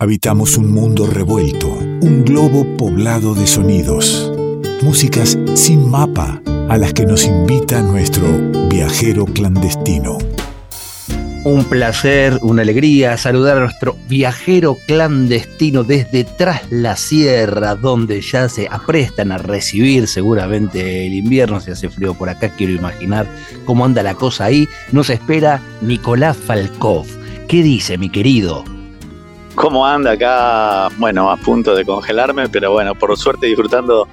Habitamos un mundo revuelto, un globo poblado de sonidos, músicas sin mapa a las que nos invita nuestro viajero clandestino. Un placer, una alegría saludar a nuestro viajero clandestino desde tras la sierra, donde ya se aprestan a recibir seguramente el invierno, si hace frío por acá, quiero imaginar cómo anda la cosa ahí. Nos espera Nicolás Falkov. ¿Qué dice, mi querido? ¿Cómo anda acá? Bueno, a punto de congelarme, pero bueno, por suerte disfrutando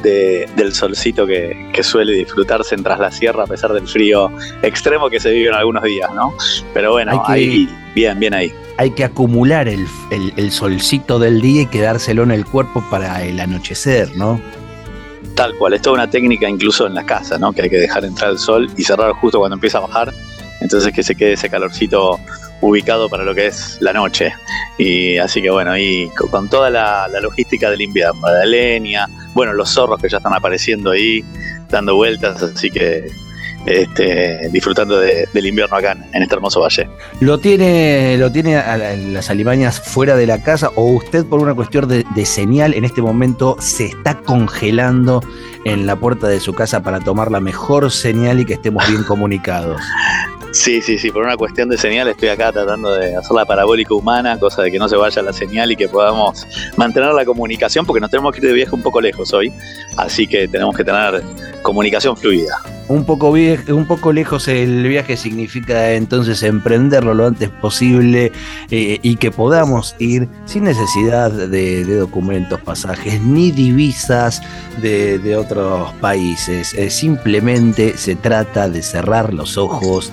del solcito que, suele disfrutarse en tras la sierra a pesar del frío extremo que se vive en algunos días, ¿no? Pero bueno, ahí, bien, bien ahí. Hay que acumular el, solcito del día y quedárselo en el cuerpo para el anochecer, ¿no? Tal cual, es toda una técnica incluso en la casa, ¿no? Que hay que dejar entrar el sol y cerrar justo cuando empieza a bajar, entonces que se quede ese calorcito ubicado para lo que es la noche. Y así que bueno, y con toda la, logística del invierno, la leña, bueno, los zorros que ya están apareciendo ahí, dando vueltas, así que este, disfrutando del invierno acá en este hermoso valle. ¿Lo tiene, lo tiene las alimañas fuera de la casa o usted por una cuestión de, de, señal en este momento se está congelando en la puerta de su casa para tomar la mejor señal y que estemos bien comunicados? Sí, sí, sí, por una cuestión de señal estoy acá tratando de hacer la parabólica humana, cosa de que no se vaya la señal y que podamos mantener la comunicación, porque nos tenemos que ir de viaje un poco lejos hoy, así que tenemos que tener comunicación fluida. Un poco, un poco lejos el viaje significa entonces emprenderlo lo antes posible eh, y que podamos ir sin necesidad de, documentos, pasajes ni divisas de, otros países. Eh, simplemente se trata de cerrar los ojos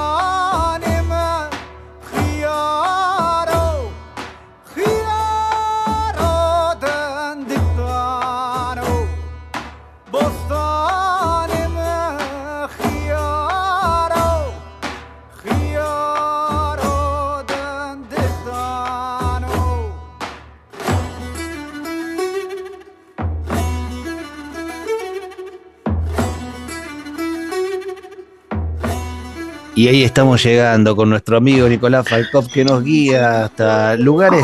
Y ahí estamos llegando con nuestro amigo Nicolás Falkov que nos guía hasta lugares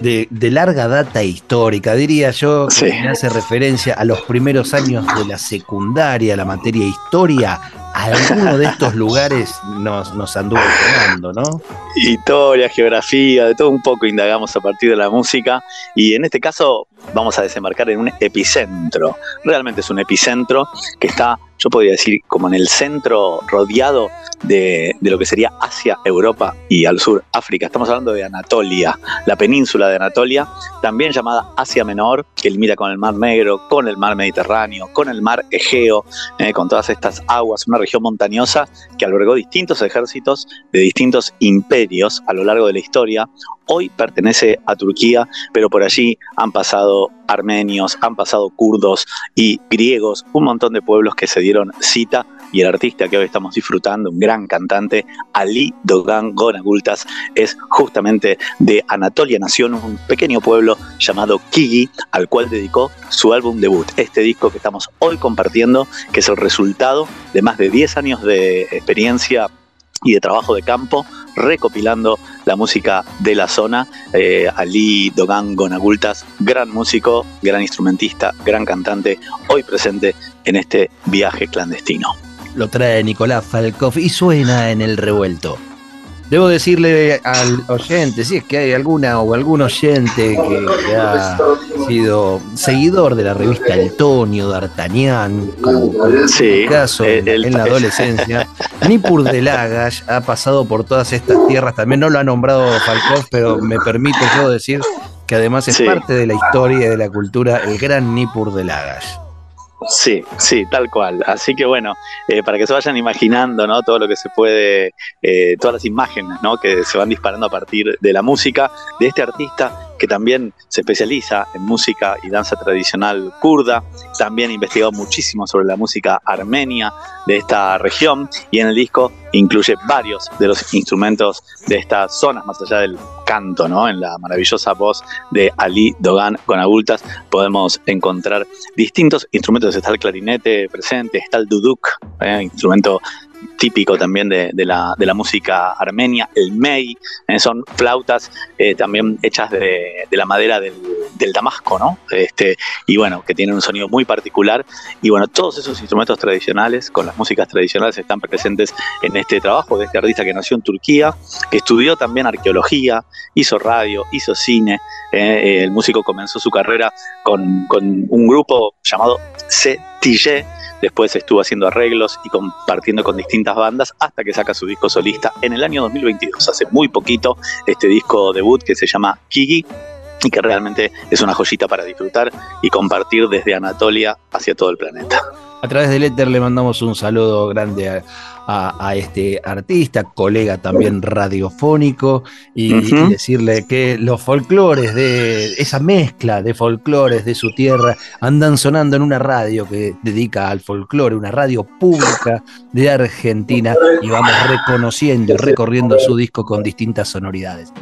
de, de, larga data histórica, diría yo, que me hace referencia a los primeros años de la secundaria, la materia historia, alguno de estos lugares nos, nos anduvo sonando, ¿no? Historia, geografía, de todo un poco indagamos a partir de la música. Y en este caso vamos a desembarcar en un epicentro. Realmente es un epicentro que está, yo podría decir, como en el centro rodeado de, lo que sería Asia, Europa y al sur África. Estamos hablando de Anatolia, la península de Anatolia, también llamada Asia Menor, que limita con el Mar Negro, con el Mar Mediterráneo, con el Mar Egeo, eh, con todas estas aguas, una región montañosa que albergó distintos ejércitos de distintos imperios a lo largo de la historia. Hoy pertenece a Turquía, pero por allí han pasado armenios, han pasado kurdos y griegos, un montón de pueblos que se dieron cita y el artista que hoy estamos disfrutando, un gran cantante, Ali Dogan Gonagultas, es justamente de Anatolia, nació en un pequeño pueblo llamado Kigi, al cual dedicó su álbum debut, este disco que estamos hoy compartiendo, que es el resultado de más de 10 años de experiencia y de trabajo de campo, recopilando la música de la zona. Eh, Ali Dogan Gonagultas, gran músico, gran instrumentista, gran cantante, hoy presente en este viaje clandestino lo trae Nicolás Falkov y suena en el revuelto. Debo decirle al oyente, si es que hay alguna o algún oyente que, ha sido seguidor de la revista El Tonio, D'Artagnan, como, en caso en la adolescencia, Nipur de Lagash ha pasado por todas estas tierras, también no lo ha nombrado Falkov, pero me permite yo decir que además es parte de la historia y de la cultura el gran Nipur de Lagash. Sí, sí, tal cual. Así que bueno, eh, para que se vayan imaginando, ¿no? Todo lo que se puede, eh, todas las imágenes, ¿no? Que se van disparando a partir de la música de este artista que también se especializa en música y danza tradicional kurda. También ha investigado muchísimo sobre la música armenia de esta región y en el disco incluye varios de los instrumentos de estas zonas, más allá del canto, ¿no? En la maravillosa voz de Ali Dogan con agultas podemos encontrar distintos instrumentos. Está el clarinete presente, está el duduk, ¿eh? instrumento típico también de, la, música armenia, el mei, eh, son flautas eh, también hechas de, la madera del, damasco, ¿no? Este, y bueno, que tienen un sonido muy particular. Y bueno, todos esos instrumentos tradicionales, con las músicas tradicionales, están presentes en este trabajo de este artista que nació en Turquía, que estudió también arqueología, hizo radio, hizo cine. Eh, el músico comenzó su carrera con, con un grupo llamado CTG Después estuvo haciendo arreglos y compartiendo con distintas bandas hasta que saca su disco solista en el año 2022, hace muy poquito, este disco debut que se llama Kiki y que realmente es una joyita para disfrutar y compartir desde Anatolia hacia todo el planeta. A través del éter le mandamos un saludo grande a, a, este artista, colega también radiofónico, y, decirle que los folclores de esa mezcla de folclores de su tierra andan sonando en una radio que dedica al folclore, una radio pública de Argentina, y vamos reconociendo y recorriendo su disco con distintas sonoridades.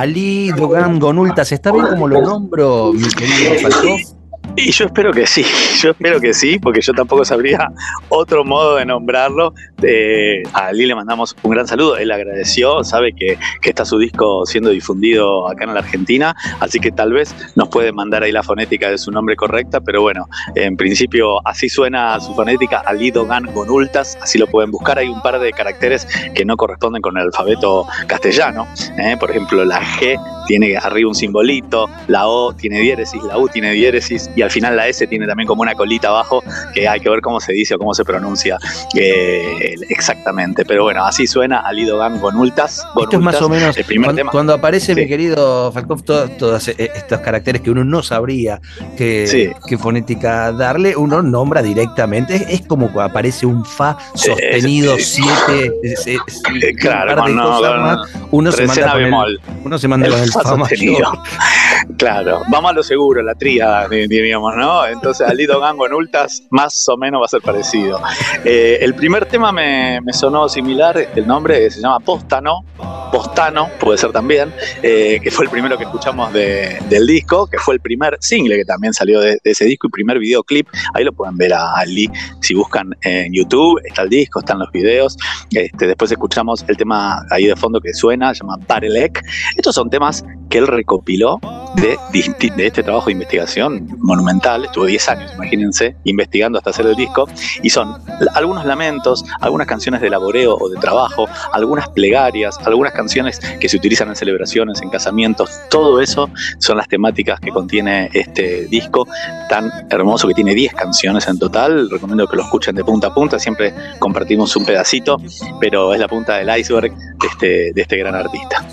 Ali Dogan Gonultas, ¿está bien como lo nombro, mi querido Falcón? Y yo espero que sí, yo espero que sí, porque yo tampoco sabría otro modo de nombrarlo. Eh, a Ali le mandamos un gran saludo, él agradeció, sabe que, está su disco siendo difundido acá en la Argentina, así que tal vez nos puede mandar ahí la fonética de su nombre correcta, pero bueno, en principio así suena su fonética, Ali Dogan Gonultas, así lo pueden buscar, hay un par de caracteres que no corresponden con el alfabeto castellano, ¿eh? por ejemplo la G tiene arriba un simbolito, la O tiene diéresis, la U tiene diéresis y al final la S tiene también como una colita abajo que hay que ver cómo se dice o cómo se pronuncia eh, exactamente. Pero bueno, así suena Alido Gang con Ultas. Esto es más o menos el primer cuando, tema. cuando aparece mi querido Falkov todos, eh, estos caracteres que uno no sabría qué, fonética darle, uno nombra directamente. Es, como cuando aparece un Fa sostenido 7. claro, uno, se manda con el, uno se manda con el Claro, vamos a lo seguro, la tríada, diríamos, ¿no? Entonces, Alido Gango en Ultas, más o menos va a ser parecido. Eh, el primer tema me, sonó similar, el nombre se llama Postano, Postano, puede ser también, eh, que fue el primero que escuchamos del disco, que fue el primer single que también salió de, ese disco y primer videoclip. Ahí lo pueden ver a Ali si buscan en YouTube, está el disco, están los videos. Este, después escuchamos el tema ahí de fondo que suena, se llama Parelek. Estos son temas que él recopiló de, de, este trabajo de investigación monumental, estuvo 10 años, imagínense, investigando hasta hacer el disco, y son algunos lamentos, algunas canciones de laboreo o de trabajo, algunas plegarias, algunas canciones que se utilizan en celebraciones, en casamientos, todo eso son las temáticas que contiene este disco tan hermoso que tiene 10 canciones en total, recomiendo que lo escuchen de punta a punta, siempre compartimos un pedacito, pero es la punta del iceberg de este, de este gran artista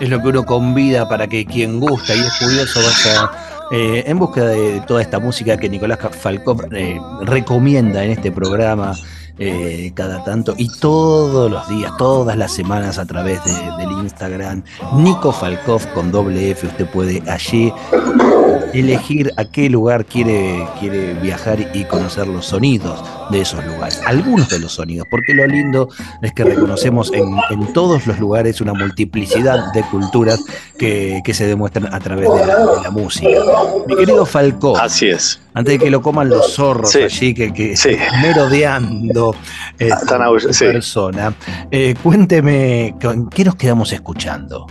es lo que uno convida para que quien gusta y es curioso vaya eh, en búsqueda de toda esta música que Nicolás Falcón eh, recomienda en este programa eh, cada tanto y todos los días, todas las semanas a través del Instagram. Nico Falkov con doble F, usted puede allí elegir a qué lugar quiere, quiere viajar y conocer los sonidos de esos lugares, algunos de los sonidos, porque lo lindo es que reconocemos en, todos los lugares una multiplicidad de culturas que, se demuestran a través de la, música. Mi querido Falcón. Así es. Antes de que lo coman los zorros allí, que, que merodeando eh, persona, eh, cuénteme, ¿qué nos quedamos escuchando?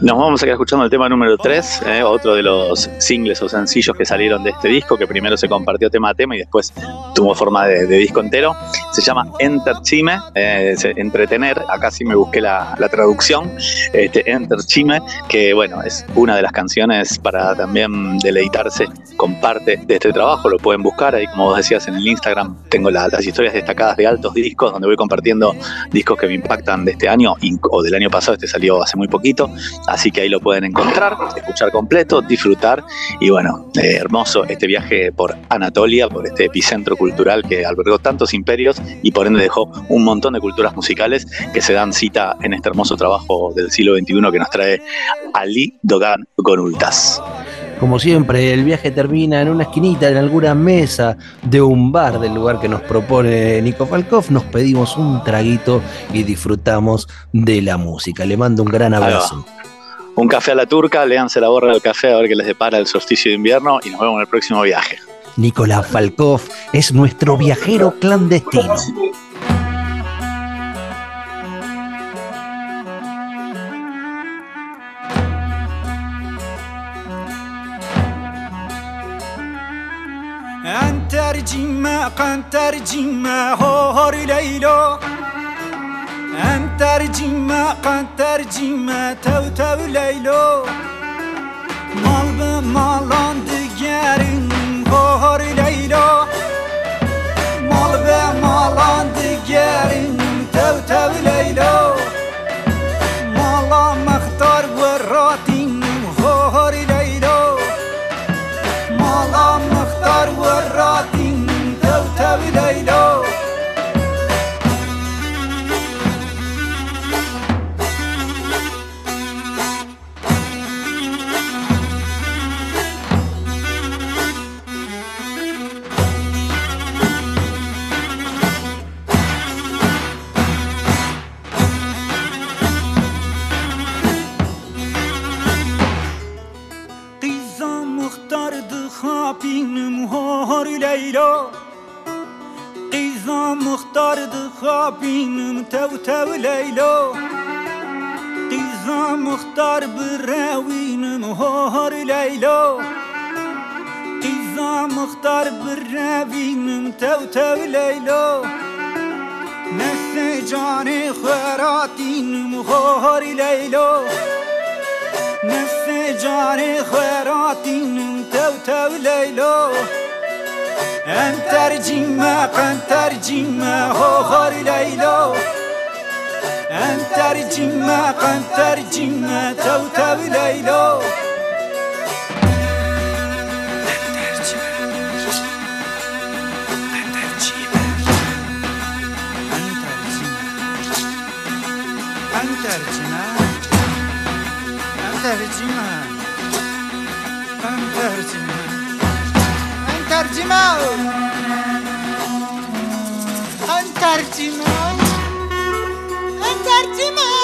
Nos vamos a quedar escuchando el tema número 3, eh, otro de los singles o sencillos que salieron de este disco, que primero se compartió tema a tema y después tuvo forma de, disco entero. Se llama Enterchime, eh, entretener, acá sí me busqué la, traducción, este, Enterchime, que bueno, es una de las canciones para también deleitarse con parte de este trabajo, lo pueden buscar ahí, como vos decías en el Instagram, tengo las historias destacadas de altos discos, donde voy compartiendo discos que me impactan de este año o del año pasado, este salió hace muy poquito. Así que ahí lo pueden encontrar, escuchar completo, disfrutar y bueno, eh, hermoso este viaje por Anatolia, por este epicentro cultural que albergó tantos imperios y por ende dejó un montón de culturas musicales que se dan cita en este hermoso trabajo del siglo XXI que nos trae Ali Dogan Gonultas. Como siempre, el viaje termina en una esquinita, en alguna mesa de un bar del lugar que nos propone Nico Falkov. Nos pedimos un traguito y disfrutamos de la música. Le mando un gran abrazo. Un café a la turca, léanse la borra del café a ver qué les depara el solsticio de invierno y nos vemos en el próximo viaje. Nicolás Falkov es nuestro viajero clandestino. ترجمة قن ترجمة هور ليلو أن ترجمة قن ترجمة تو تو ليلو مال بمالان دگرین هور لیلو مال بمالان دگرین تو تو لیلو لیلا قیزا مختار دخابینم تو تو لیلا قیزا مختار براوینم هار لیلا قیزا مختار براوینم تو تو لیلا نفس جان خراتینم هار لیلا نفس جان خراتینم تو تو لیلا انتر جیمه قنتر جیمه هوخار لیلا انتر جیمه قنتر جیمه Cardinal! Um cardinal! Um cardinal!